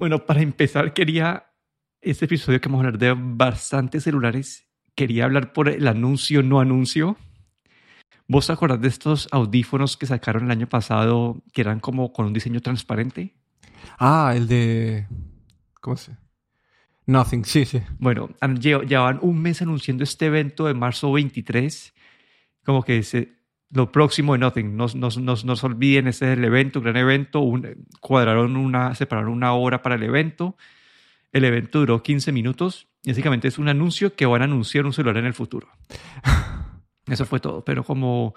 Bueno, para empezar, quería, este episodio que vamos a hablar de bastantes celulares, quería hablar por el anuncio, no anuncio. ¿Vos acordás de estos audífonos que sacaron el año pasado que eran como con un diseño transparente? Ah, el de... ¿Cómo se Nothing, sí, sí. Bueno, llevaban un mes anunciando este evento de marzo 23, como que se, lo próximo de Nothing, no, no, no, no se olviden, ese es el evento, un gran evento, un, cuadraron una, separaron una hora para el evento, el evento duró 15 minutos, básicamente es un anuncio que van a anunciar un celular en el futuro. Eso fue todo, pero como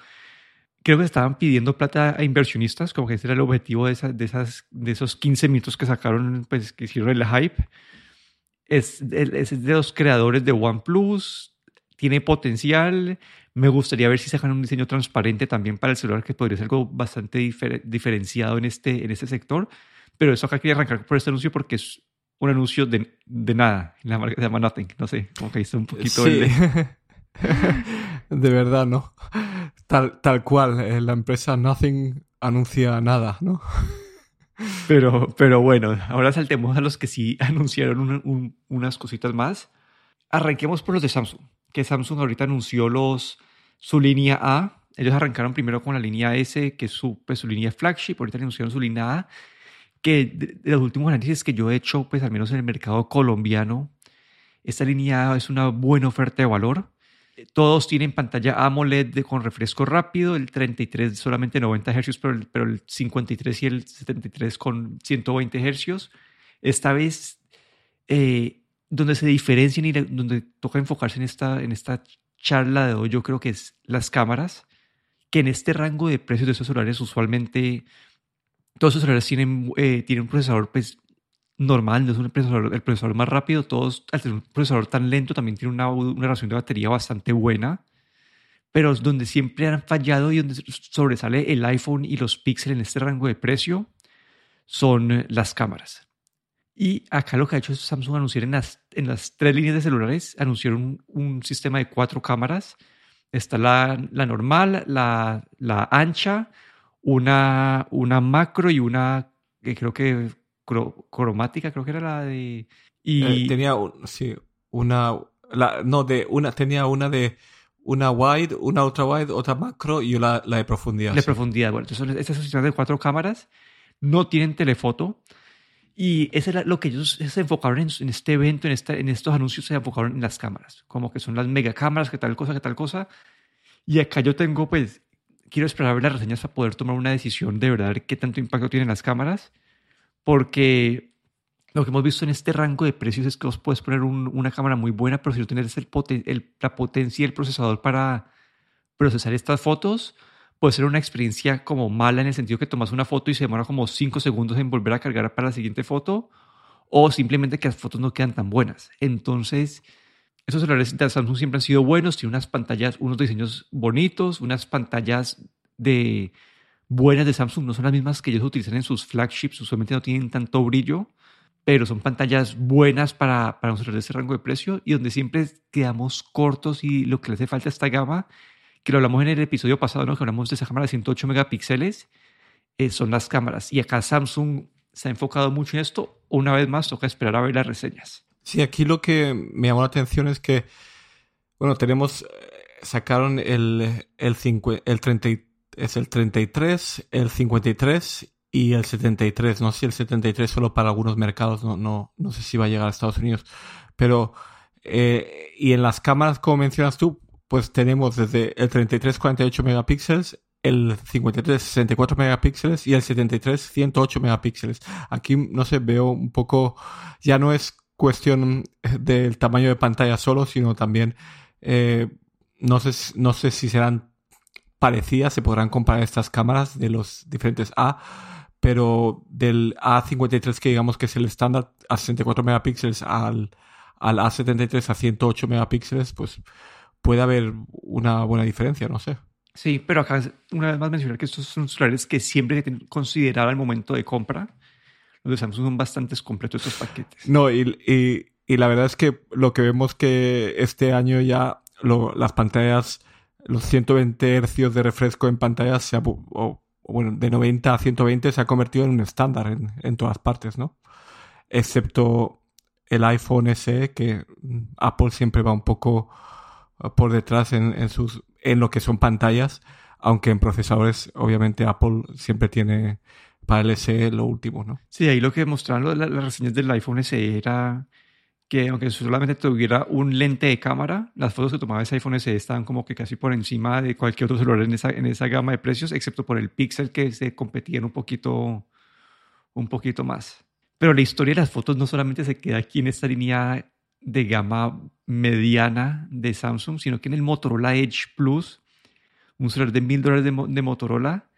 creo que estaban pidiendo plata a inversionistas, como que ese era el objetivo de, esas, de, esas, de esos 15 minutos que sacaron, pues que hicieron el hype. Es, es de los creadores de OnePlus, tiene potencial. Me gustaría ver si sacan un diseño transparente también para el celular, que podría ser algo bastante diferenciado en este, en este sector. Pero eso acá quería arrancar por este anuncio porque es un anuncio de, de nada. La marca se llama Nothing. No sé, como que hizo un poquito sí. de verdad, ¿no? Tal, tal cual. Eh, la empresa Nothing anuncia nada, ¿no? Pero, pero bueno, ahora saltemos a los que sí anunciaron unas cositas más. Arranquemos por los de Samsung, que Samsung ahorita anunció los, su línea A. Ellos arrancaron primero con la línea S, que es su, pues, su línea flagship. Ahorita anunciaron su línea A, que de, los últimos análisis que yo he hecho, pues al menos en el mercado colombiano, esta línea A es una buena oferta de valor. Todos tienen pantalla AMOLED con refresco rápido, el 33 solamente 90 Hz, pero el, pero el 53 y el 73 con 120 Hz. Esta vez, eh, donde se diferencian y donde toca enfocarse en esta, en esta charla de hoy, yo creo que es las cámaras, que en este rango de precios de estos celulares usualmente todos esos celulares tienen, eh, tienen un procesador pues, normal, no es un procesador, el procesador más rápido, todos, al tener un procesador tan lento, también tiene una, una relación de batería bastante buena, pero donde siempre han fallado y donde sobresale el iPhone y los Pixel en este rango de precio son las cámaras. Y acá lo que ha hecho Samsung anunciar en las, en las tres líneas de celulares, anunciaron un, un sistema de cuatro cámaras. Está la, la normal, la, la ancha, una, una macro y una que creo que cromática, creo que era la de... Y... Eh, tenía, sí, una... La, no, de una, tenía una de una wide, una ultra wide, otra macro y la, la de profundidad. De profundidad, bueno, entonces estas son de cuatro cámaras, no tienen telefoto y eso era lo que ellos se enfocaron en, en este evento, en, esta, en estos anuncios se enfocaron en las cámaras, como que son las mega cámaras, que tal cosa, que tal cosa. Y acá yo tengo, pues, quiero esperar a ver las reseñas para poder tomar una decisión de verdad qué tanto impacto tienen las cámaras porque lo que hemos visto en este rango de precios es que vos puedes poner una cámara muy buena, pero si no tienes el, la potencia y el procesador para procesar estas fotos, puede ser una experiencia como mala en el sentido que tomas una foto y se demora como 5 segundos en volver a cargar para la siguiente foto, o simplemente que las fotos no quedan tan buenas. Entonces, esos celulares de Samsung siempre han sido buenos, tienen unas pantallas, unos diseños bonitos, unas pantallas de buenas de Samsung no son las mismas que ellos utilizan en sus flagships, usualmente no tienen tanto brillo, pero son pantallas buenas para, para nosotros de ese rango de precio y donde siempre quedamos cortos y lo que le hace falta a esta gama, que lo hablamos en el episodio pasado, ¿no? que hablamos de esa cámara de 108 megapíxeles, eh, son las cámaras. Y acá Samsung se ha enfocado mucho en esto. Una vez más, toca esperar a ver las reseñas. Sí, aquí lo que me llamó la atención es que, bueno, tenemos, eh, sacaron el, el, 5, el 33 es el 33, el 53 y el 73. No sé si el 73 solo para algunos mercados, no, no, no sé si va a llegar a Estados Unidos. Pero, eh, y en las cámaras, como mencionas tú, pues tenemos desde el 33 48 megapíxeles, el 53 64 megapíxeles y el 73 108 megapíxeles. Aquí, no sé, veo un poco, ya no es cuestión del tamaño de pantalla solo, sino también, eh, no sé, no sé si serán parecidas, se podrán comparar estas cámaras de los diferentes A, pero del A53 que digamos que es el estándar a 64 megapíxeles al, al A73 a 108 megapíxeles, pues puede haber una buena diferencia, no sé. Sí, pero acá una vez más mencionar que estos son celulares que siempre hay que considerar al momento de compra. Los de Samsung son bastante completos estos paquetes. No, y, y, y, la verdad es que lo que vemos que este año ya lo, las pantallas los 120 hercios de refresco en pantalla, se o, bueno, de 90 a 120 se ha convertido en un estándar en, en todas partes, ¿no? excepto el iPhone SE, que Apple siempre va un poco por detrás en, en, sus, en lo que son pantallas, aunque en procesadores, obviamente, Apple siempre tiene para el SE lo último, ¿no? Sí, ahí lo que mostraron las, las reseñas del iPhone SE era que aunque solamente tuviera un lente de cámara, las fotos que tomaba ese iPhone SE estaban como que casi por encima de cualquier otro celular en esa, en esa gama de precios, excepto por el Pixel que se competían un poquito, un poquito más. Pero la historia de las fotos no solamente se queda aquí en esta línea de gama mediana de Samsung, sino que en el Motorola Edge Plus, un celular de mil dólares de, Motorola,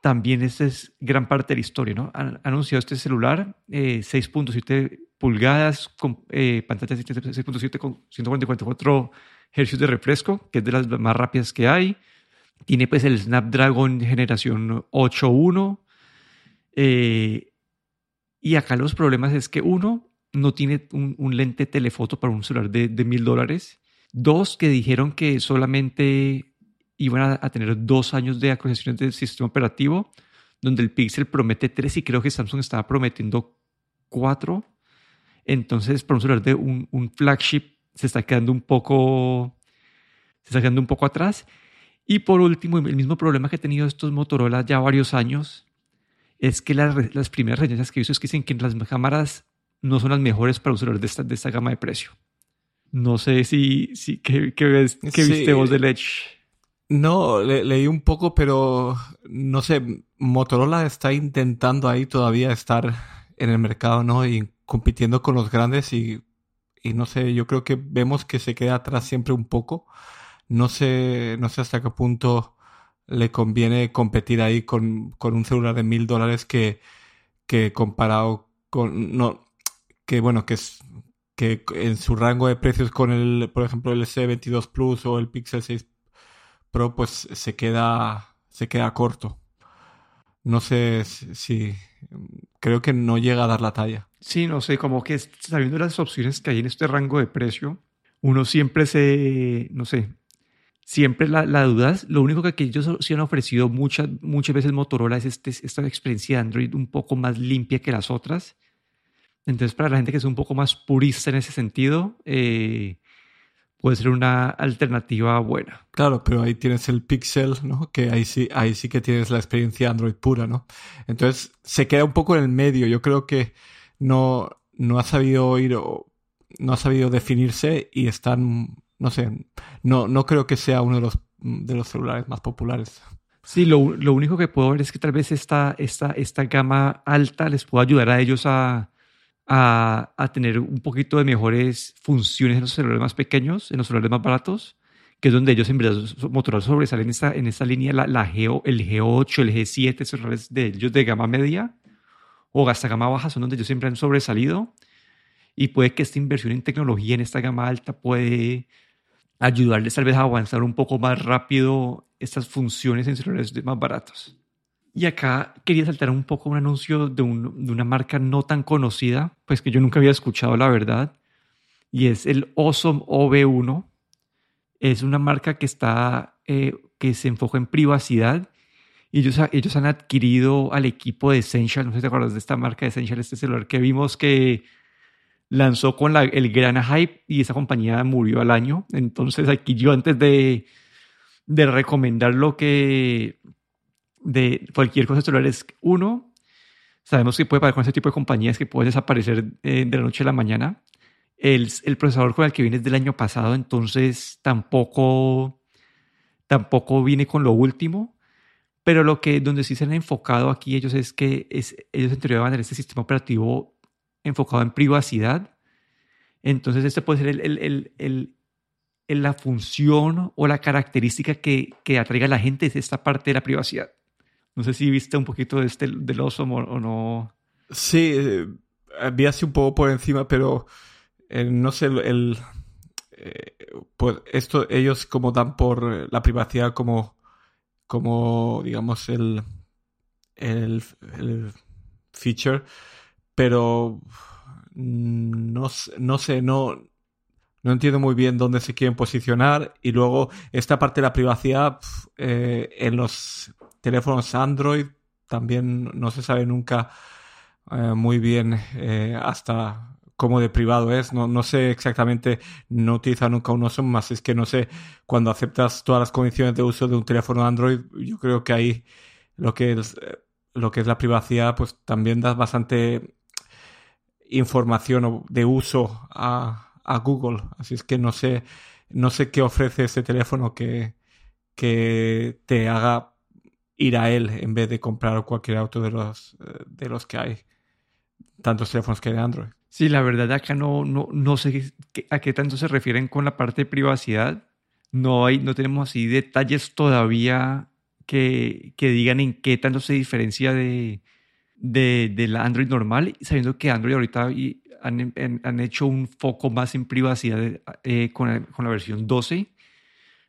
también esta es gran parte de la historia, ¿no? Han anunciado este celular, eh, 6.7 pulgadas, con eh, pantalla 6.7 con 144 Hz de refresco, que es de las más rápidas que hay. Tiene pues el Snapdragon generación 8.1. Eh, y acá los problemas es que uno, no tiene un, lente telefoto para un celular de, mil dólares. Dos, que dijeron que solamente iban a, tener dos años de actualizaciones del sistema operativo, donde el Pixel promete tres y creo que Samsung estaba prometiendo cuatro. Entonces, para un celular de un, un, flagship se está quedando un poco, se está quedando un poco atrás. Y por último, el mismo problema que he tenido estos Motorola ya varios años es que las, las primeras reseñas que he visto es que dicen que las cámaras no son las mejores para celular de esta, de esta gama de precio. No sé si, si ¿qué, qué, ves, qué sí. viste vos del Edge? No, le, leí un poco, pero no sé, Motorola está intentando ahí todavía estar en el mercado, ¿no? Y compitiendo con los grandes y, y no sé, yo creo que vemos que se queda atrás siempre un poco. No sé, no sé hasta qué punto le conviene competir ahí con, con un celular de mil dólares que, que comparado con, no, que bueno, que es, que en su rango de precios con el, por ejemplo, el S22 Plus o el Pixel 6 Pro, pues se queda, se queda corto. No sé si, creo que no llega a dar la talla. Sí, no sé, como que sabiendo las opciones que hay en este rango de precio, uno siempre se, no sé, siempre la, la duda es, lo único que ellos sí han ofrecido muchas, muchas veces Motorola es este, esta experiencia de Android un poco más limpia que las otras. Entonces, para la gente que es un poco más purista en ese sentido, eh, puede ser una alternativa buena. Claro, pero ahí tienes el Pixel, ¿no? Que ahí sí, ahí sí que tienes la experiencia Android pura, ¿no? Entonces, se queda un poco en el medio. Yo creo que no, no ha sabido ir o no ha sabido definirse y están, no sé, no, no creo que sea uno de los, de los celulares más populares. Sí, lo, lo único que puedo ver es que tal vez esta, esta, esta gama alta les pueda ayudar a ellos a, a, tener un poquito de mejores funciones en los celulares más pequeños, en los celulares más baratos, que es donde ellos en verdad Motorola sobresalen en esta, en esta línea, la, la G, el G8, el G7, celulares de ellos de gama media o hasta gama baja son donde ellos siempre han sobresalido y puede que esta inversión en tecnología en esta gama alta puede ayudarles tal vez a avanzar un poco más rápido estas funciones en celulares más baratos. Y acá quería saltar un poco un anuncio de, un, de, una marca no tan conocida, pues que yo nunca había escuchado la verdad, y es el Awesome OV1. Es una marca que, está, eh, que se enfoca en privacidad y ellos, ellos han adquirido al equipo de Essential, no sé si te acuerdas de esta marca de Essential, este celular que vimos que lanzó con el gran hype y esa compañía murió al año. Entonces aquí yo antes de, de recomendar lo que de cualquier cosa celular es uno, sabemos que puede pasar con ese tipo de compañías que pueden desaparecer eh, de la noche a la mañana. El, el, procesador con el que viene es del año pasado, entonces tampoco, tampoco viene con lo último. Pero lo que, donde sí se han enfocado aquí ellos es que es, ellos en van a tener este sistema operativo enfocado en privacidad. Entonces, este puede ser el, el, la función o la característica que, que atraiga a la gente, es esta parte de la privacidad. No sé si viste un poquito de este, del oso o no. Sí, eh, vi así un poco por encima, pero eh, no sé, el, eh, pues esto ellos como dan por la privacidad como, como digamos, el, el, el feature, pero no, no sé, no, no entiendo muy bien dónde se quieren posicionar y luego esta parte de la privacidad en los teléfonos Android también no se sabe nunca eh, muy bien eh, hasta cómo de privado es. No, no sé exactamente, no he utilizado nunca un OSOM, más es que no sé, cuando aceptas todas las condiciones de uso de un teléfono Android, yo creo que ahí lo que es, lo que es la privacidad, pues también das bastante información de uso a, a Google. Así es que no sé, no sé qué ofrece este teléfono que, que te haga ir a él en vez de comprar cualquier auto de los, de los que hay. Tantos teléfonos que hay de Android. Sí, la verdad acá no, no, no sé a qué tanto se refieren con la parte de privacidad. No, hay, no tenemos así detalles todavía que, que digan en qué tanto se diferencia de, de, de, Android normal, sabiendo que Android ahorita han, han hecho un foco más en privacidad eh, con, con, la versión 12.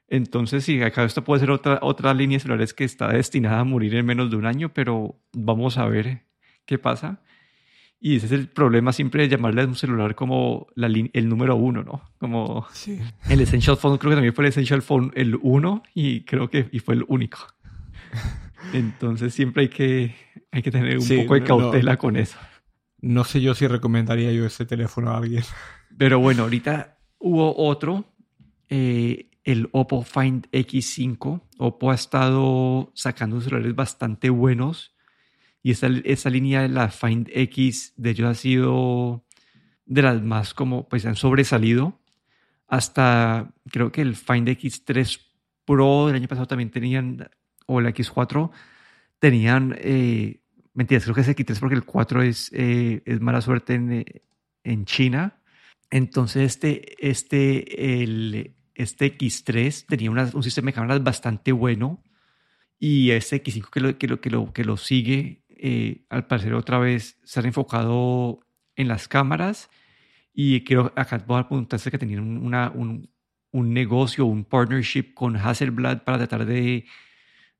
Entonces, sí, acá esto puede ser otra, otra línea de celulares que está destinada a morir en menos de un año, pero vamos a ver qué pasa. Y ese es el problema siempre de llamarle a un celular como la, el número uno, ¿no? Como sí. el Essential Phone, creo que también fue el Essential Phone el uno y creo que y fue el único. Entonces siempre hay que, hay que tener un sí, poco de cautela no, con eso. No sé yo si recomendaría yo ese teléfono a alguien. Pero bueno, ahorita hubo otro, eh, el Oppo Find X5. Oppo ha estado sacando celulares bastante buenos. Y esa, esa línea de la Find X de ellos ha sido de las más como pues han sobresalido. Hasta creo que el Find X3 Pro del año pasado también tenían o el X4 tenían eh, mentiras creo que es X3 porque el 4 es, eh, es mala suerte en, en China. Entonces este este el este X3 tenía una, un sistema de cámaras bastante bueno y este X5 que lo, que lo, que lo, que lo sigue eh, al parecer otra vez se han enfocado en las cámaras y quiero acá voy a apuntarse que tenían una, un, un, negocio, un partnership con Hasselblad para tratar de,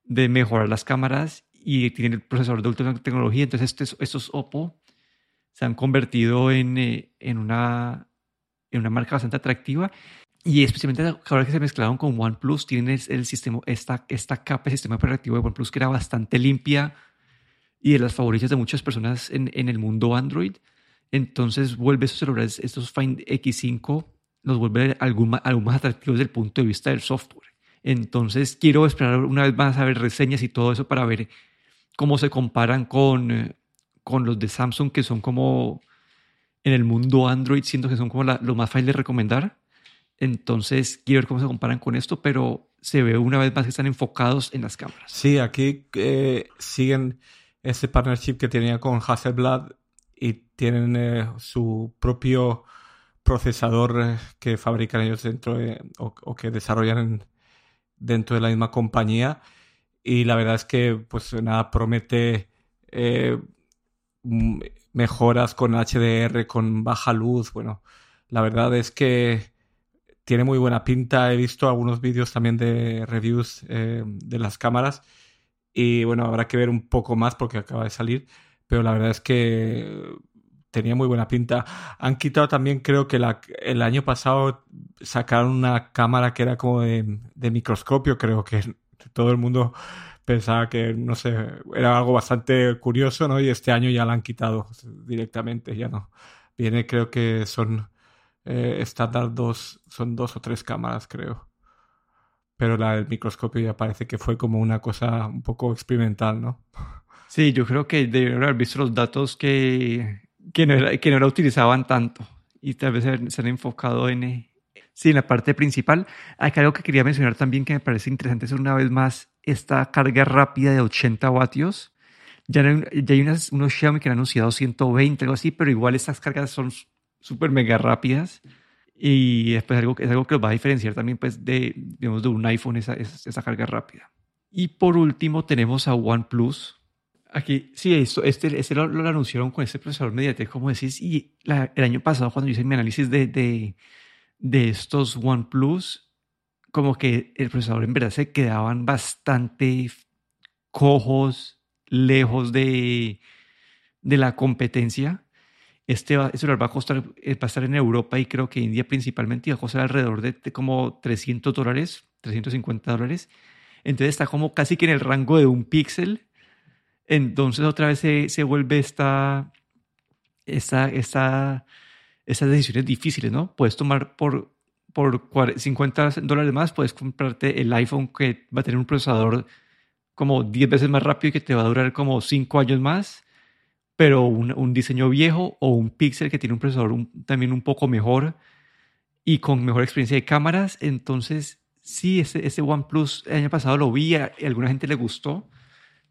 de mejorar las cámaras y tienen el procesador de última tecnología. Entonces estos, estos Oppo se han convertido en, eh, en, una, en una marca bastante atractiva y especialmente ahora que se mezclaron con OnePlus, tienen el, el sistema, esta, esta capa de sistema operativo de OnePlus que era bastante limpia, y de las favoritas de muchas personas en, en el mundo Android. Entonces vuelve esos celulares, estos Find X5, los vuelve algún, algún más atractivos desde el punto de vista del software. Entonces quiero esperar una vez más a ver reseñas y todo eso para ver cómo se comparan con, con los de Samsung que son como en el mundo Android, siento que son como la, lo más fácil de recomendar. Entonces quiero ver cómo se comparan con esto, pero se ve una vez más que están enfocados en las cámaras. Sí, aquí eh, siguen ese partnership que tenía con Hasselblad y tienen eh, su propio procesador eh, que fabrican ellos dentro de, o, que desarrollan en, dentro de la misma compañía y la verdad es que pues nada promete mejoras con HDR con baja luz bueno la verdad es que tiene muy buena pinta he visto algunos vídeos también de reviews eh, de las cámaras y bueno, habrá que ver un poco más porque acaba de salir, pero la verdad es que tenía muy buena pinta. Han quitado también, creo que la, el año pasado sacaron una cámara que era como de, de microscopio, creo que todo el mundo pensaba que, no sé, era algo bastante curioso, ¿no? Y este año ya la han quitado directamente, ya no. Viene, creo que son eh, estándar dos, son dos o tres cámaras, creo pero la del microscopio ya parece que fue como una cosa un poco experimental, ¿no? Sí, yo creo que debieron haber visto los datos que, que, no, era, que no la utilizaban tanto y tal vez se han enfocado en, eh, sí, en la parte principal. Hay algo que quería mencionar también que me parece interesante es una vez más esta carga rápida de 80 vatios. Ya, ya hay unas, unos Xiaomi que han anunciado 120, algo así, pero igual estas cargas son súper mega rápidas. Y después algo, es algo que los va a diferenciar también pues, de, digamos, de un iPhone, esa, esa carga rápida. Y por último tenemos a OnePlus. Aquí, sí, esto, este, este lo, lo, anunciaron con este procesador MediaTek, como decís, y el año pasado cuando hice mi análisis de, de, de estos OnePlus, como que el procesador en verdad se quedaban bastante cojos, lejos de, de la competencia este, va, este va a costar, eh, va a estar en Europa y creo que India principalmente, y va a costar alrededor de, de como 300 dólares, 350 dólares. Entonces está como casi que en el rango de un píxel. Entonces otra vez se, se vuelve esta, esta, esta, estas decisiones difíciles, ¿no? Puedes tomar por, por 50 dólares más, puedes comprarte el iPhone que va a tener un procesador como 10 veces más rápido y que te va a durar como 5 años más, pero un, un diseño viejo o un Pixel que tiene un procesador también un poco mejor y con mejor experiencia de cámaras. Entonces, sí, ese, ese OnePlus el año pasado lo vi, a alguna gente le gustó,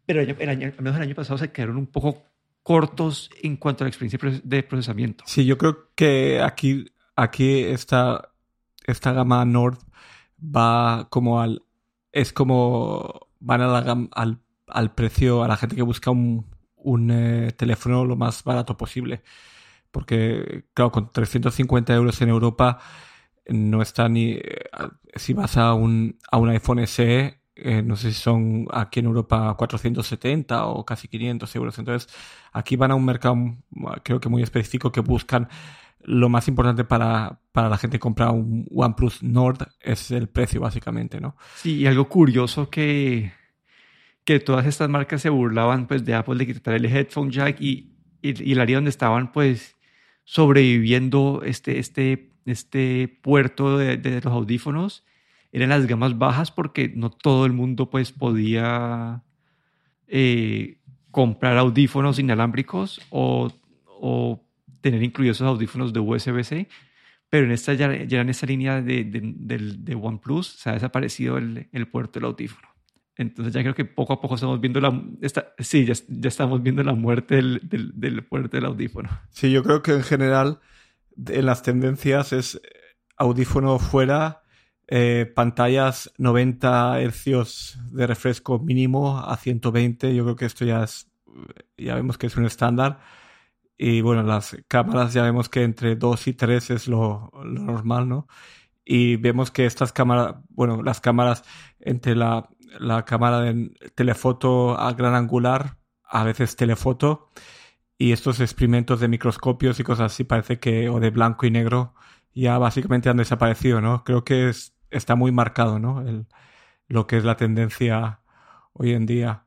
pero el año, al menos el año pasado se quedaron un poco cortos en cuanto a la experiencia de procesamiento. Sí, yo creo que aquí, aquí esta, esta gama Nord va como al... Es como van a la, al, al precio a la gente que busca un, un eh, teléfono lo más barato posible. Porque, claro, con 350 euros en Europa no está ni... Eh, si vas a un, a un iPhone SE, eh, no sé si son aquí en Europa 470 o casi 500 euros. Entonces, aquí van a un mercado, creo que muy específico, que buscan lo más importante para, para la gente que compra un OnePlus Nord es el precio, básicamente, ¿no? Sí, y algo curioso que, que todas estas marcas se burlaban pues de Apple de quitar el headphone jack y, y, el área donde estaban pues sobreviviendo este, este, este puerto de, los audífonos eran las gamas bajas porque no todo el mundo pues podía eh, comprar audífonos inalámbricos o, o, tener incluidos esos audífonos de USB-C, pero en esta ya, ya en esta línea de, de, de, OnePlus se ha desaparecido el, el, puerto del audífono. Entonces ya creo que poco a poco estamos viendo la... Esta, sí, ya, ya, estamos viendo la muerte del, del, del puerto del audífono. Sí, yo creo que en general en las tendencias es audífono fuera eh, pantallas 90 hercios de refresco mínimo a 120. Yo creo que esto ya es, ya vemos que es un estándar. Y bueno, las cámaras ya vemos que entre 2 y 3 es lo, normal, ¿no? Y vemos que estas cámaras, bueno, las cámaras entre la, la cámara de telefoto a gran angular, a veces telefoto, y estos experimentos de microscopios y cosas así parece que, o de blanco y negro, ya básicamente han desaparecido, ¿no? Creo que es, está muy marcado, ¿no? El, lo que es la tendencia hoy en día.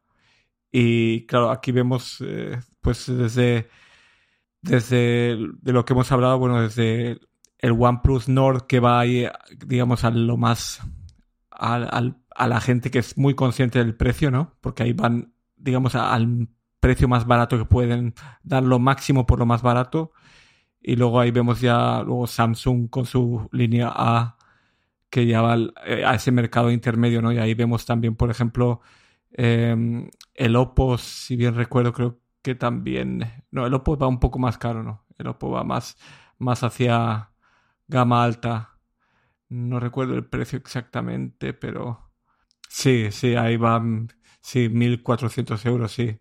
Y claro, aquí vemos, eh, pues desde, desde de lo que hemos hablado, bueno, desde el OnePlus Nord que va ahí, digamos, a lo más, al, a la gente que es muy consciente del precio, ¿no? Porque ahí van, digamos, al precio más barato que pueden dar lo máximo por lo más barato. Y luego ahí vemos ya luego Samsung con su línea A que lleva eh, a ese mercado intermedio, ¿no? Y ahí vemos también, por ejemplo, em, el Oppo, si bien recuerdo, creo que también... No, el Oppo va un poco más caro, ¿no? El Oppo va más, más hacia gama alta. No recuerdo el precio exactamente, pero... Sí, sí, ahí va, sí, 1.400 euros, sí.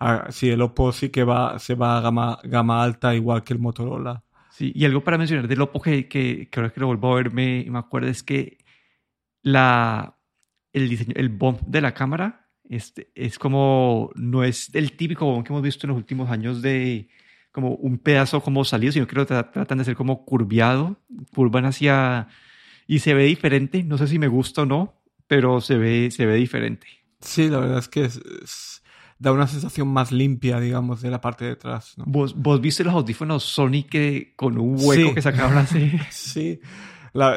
Ah, sí, el Oppo sí que va, se va a gama, gama alta, igual que el Motorola. Sí, y algo para mencionar del Oppo que, que creo que lo vuelvo a ver me, me acuerdo es que la, el diseño, el bump de la cámara este, es como, no es el típico bump que hemos visto en los últimos años de como un pedazo como salido, sino que lo tratan de hacer como curviado, curvan hacia... y se ve diferente, no sé si me gusta o no, pero se ve, se ve diferente. Sí, la verdad es que es da una sensación más limpia, digamos, de la parte de atrás. ¿Vos, ¿Vos viste los audífonos Sony que con un hueco que sacaron así? sí,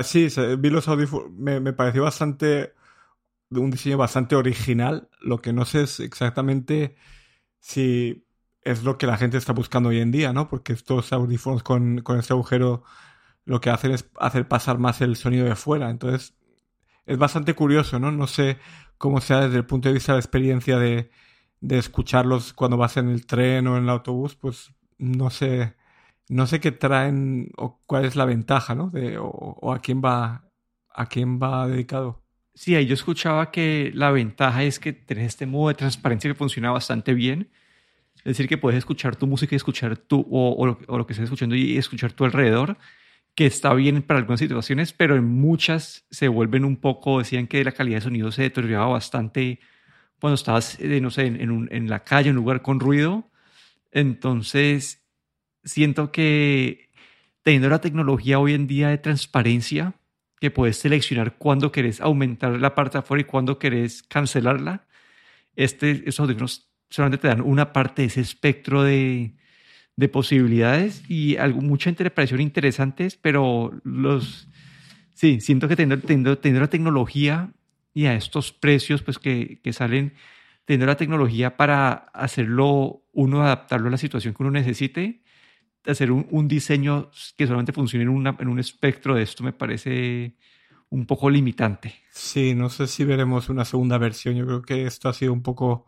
sí, vi los audífonos, me, me, pareció bastante, un diseño bastante original. Lo que no sé es exactamente si es lo que la gente está buscando hoy en día, ¿no? Porque estos audífonos con, con este agujero lo que hacen es hacer pasar más el sonido de fuera. Entonces, es bastante curioso, ¿no? No sé cómo sea desde el punto de vista de la experiencia de, de escucharlos cuando vas en el tren o en el autobús, pues no sé, no sé qué traen o cuál es la ventaja, ¿no? De, o, a quién va, a quién va dedicado. Sí, ahí yo escuchaba que la ventaja es que tenés este modo de transparencia que funciona bastante bien. Es decir, que puedes escuchar tu música y escuchar tu, o, o lo que estés escuchando y escuchar tu alrededor, que está bien para algunas situaciones, pero en muchas se vuelven un poco, decían que la calidad de sonido se deterioraba bastante cuando estabas, eh, no sé, en, la calle, en un lugar con ruido. Entonces, siento que teniendo la tecnología hoy en día de transparencia, que puedes seleccionar cuándo querés aumentar la parte de afuera y cuándo querés cancelarla, este, estos audífonos solamente te dan una parte de ese espectro de, de posibilidades y algo, mucha interpretación interesantes, pero los, sí, siento que teniendo, teniendo, la tecnología y a estos precios pues que, que salen, teniendo la tecnología para hacerlo, uno adaptarlo a la situación que uno necesite, hacer un, un diseño que solamente funcione en, una, en un espectro de esto me parece un poco limitante. Sí, no sé si veremos una segunda versión. Yo creo que esto ha sido un poco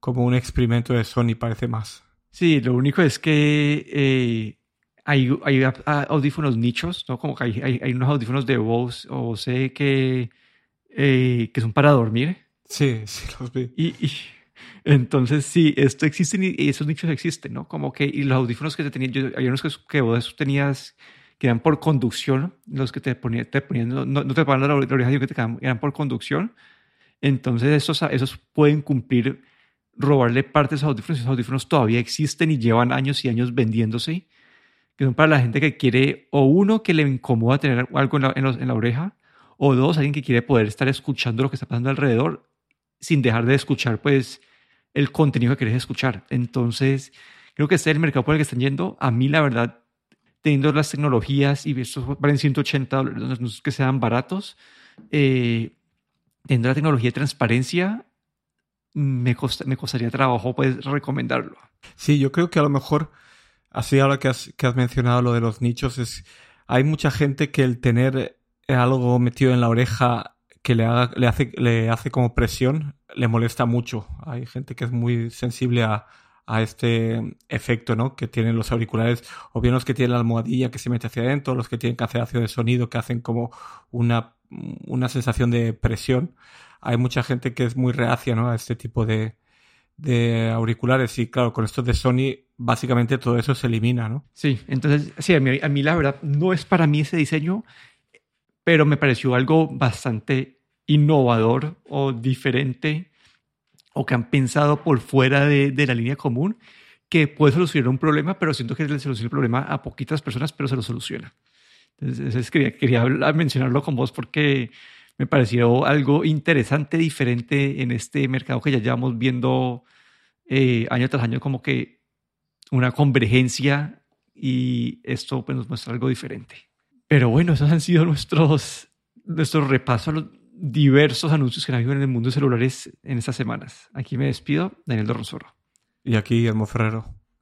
como un experimento de Sony, parece más. Sí, lo único es que eh, hay, hay, audífonos nichos, ¿no? Como que hay, hay, unos audífonos de voz o sé que, eh, que son para dormir. Sí, sí, los vi. Y, entonces, sí, esto existe y esos nichos existen, ¿no? Como que y los audífonos que te tenían, yo, hay unos que, que vos tenías que eran por conducción, los que te ponían, te ponían no, no, te ponían la, oreja, sino que te eran por conducción. Entonces, esos, esos pueden cumplir robarle partes a esos audífonos. Esos audífonos todavía existen y llevan años y años vendiéndose, que son para la gente que quiere, o uno, que le incomoda tener algo en la, oreja, o dos, alguien que quiere poder estar escuchando lo que está pasando alrededor sin dejar de escuchar, pues, el contenido que quieres escuchar. Entonces, creo que este es el mercado por el que están yendo. A mí, la verdad, teniendo las tecnologías y estos valen 180 dólares, no es que sean baratos, eh, teniendo la tecnología de transparencia, me, costaría trabajo pues recomendarlo. Sí, yo creo que a lo mejor, así ahora que has, mencionado lo de los nichos, es hay mucha gente que el tener algo metido en la oreja que le, haga, le, hace, le hace como presión, le molesta mucho. Hay gente que es muy sensible a, a este efecto ¿no? que tienen los auriculares, o bien los que tienen la almohadilla que se mete hacia adentro, los que tienen cancelación de sonido que hacen como una, una sensación de presión. Hay mucha gente que es muy reacia ¿no? a este tipo de, auriculares y claro, con estos de Sony básicamente todo eso se elimina, ¿no? Sí, entonces, sí, a mí, a la verdad no es para mí ese diseño, pero me pareció algo bastante innovador o diferente o que han pensado por fuera de, la línea común que puede solucionar un problema, pero siento que le soluciona el problema a poquitas personas, pero se lo soluciona. Entonces, quería mencionarlo con vos porque me pareció algo interesante, diferente en este mercado que ya llevamos viendo eh, año tras año como que una convergencia y esto pues, nos muestra algo diferente. Pero bueno, esos han sido nuestros, nuestros repasos a los diversos anuncios que han habido en el mundo de celulares en estas semanas. Aquí me despido, Daniel Dorronsoro. Y aquí Guillermo Ferrero.